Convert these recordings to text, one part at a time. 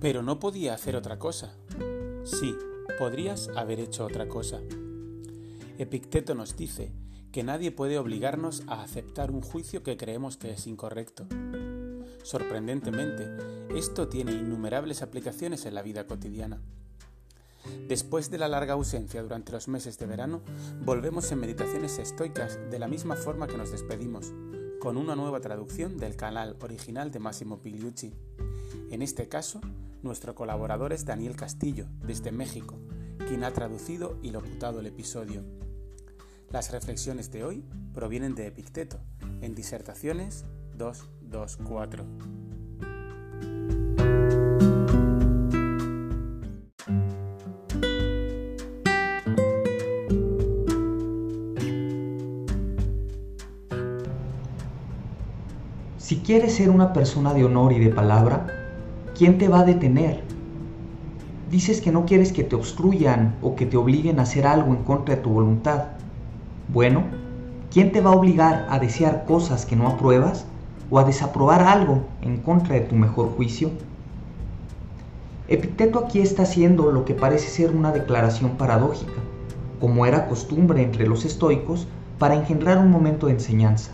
Pero no podía hacer otra cosa. Sí, podrías haber hecho otra cosa. Epicteto nos dice que nadie puede obligarnos a aceptar un juicio que creemos que es incorrecto. Sorprendentemente, esto tiene innumerables aplicaciones en la vida cotidiana. Después de la larga ausencia durante los meses de verano, volvemos en meditaciones estoicas de la misma forma que nos despedimos, con una nueva traducción del canal original de Massimo Pigliucci. En este caso, nuestro colaborador es Daniel Castillo, desde México, quien ha traducido y locutado el episodio. Las reflexiones de hoy provienen de Epicteto, en Disertaciones 224. Si quieres ser una persona de honor y de palabra, ¿quién te va a detener? Dices que no quieres que te obstruyan o que te obliguen a hacer algo en contra de tu voluntad. Bueno, ¿quién te va a obligar a desear cosas que no apruebas o a desaprobar algo en contra de tu mejor juicio? Epicteto aquí está haciendo lo que parece ser una declaración paradójica, como era costumbre entre los estoicos para engendrar un momento de enseñanza.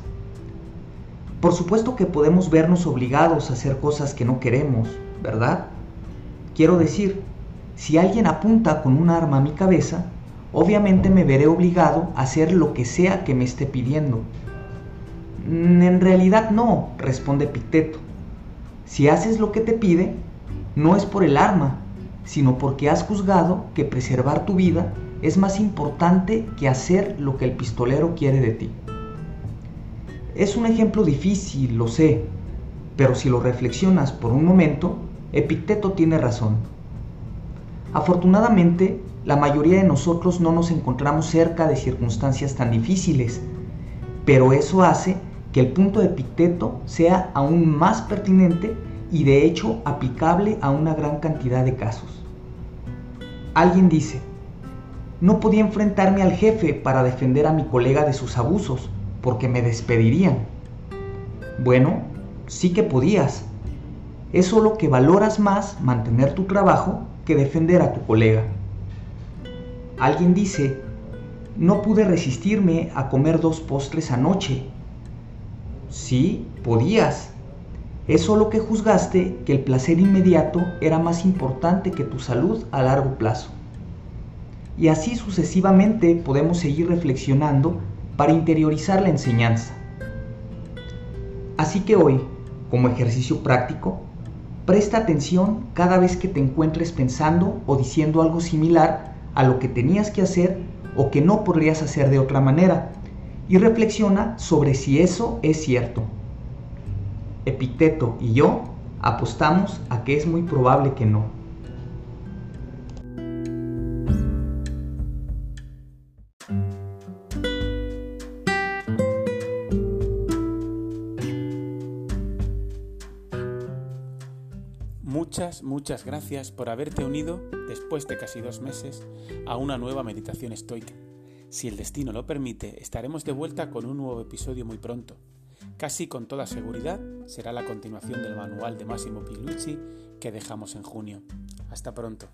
Por supuesto que podemos vernos obligados a hacer cosas que no queremos, ¿verdad? Quiero decir, si alguien apunta con un arma a mi cabeza, obviamente me veré obligado a hacer lo que sea que me esté pidiendo. Mm, en realidad no, responde Picteto. Si haces lo que te pide, no es por el arma, sino porque has juzgado que preservar tu vida es más importante que hacer lo que el pistolero quiere de ti. Es un ejemplo difícil, lo sé, pero si lo reflexionas por un momento, Epicteto tiene razón. Afortunadamente, la mayoría de nosotros no nos encontramos cerca de circunstancias tan difíciles, pero eso hace que el punto de Epicteto sea aún más pertinente y de hecho aplicable a una gran cantidad de casos. Alguien dice, no podía enfrentarme al jefe para defender a mi colega de sus abusos, porque me despedirían. Bueno, sí que podías. Es solo que valoras más mantener tu trabajo que defender a tu colega. Alguien dice, no pude resistirme a comer dos postres anoche. Sí, podías. Es solo que juzgaste que el placer inmediato era más importante que tu salud a largo plazo. Y así sucesivamente podemos seguir reflexionando para interiorizar la enseñanza. Así que hoy, como ejercicio práctico, presta atención cada vez que te encuentres pensando o diciendo algo similar a lo que tenías que hacer o que no podrías hacer de otra manera y reflexiona sobre si eso es cierto. Epicteto y yo apostamos a que es muy probable que no. Muchas, muchas gracias por haberte unido, después de casi dos meses, a una nueva meditación estoica. Si el destino lo permite, estaremos de vuelta con un nuevo episodio muy pronto. Casi con toda seguridad será la continuación del manual de Massimo Pilucci que dejamos en junio. Hasta pronto.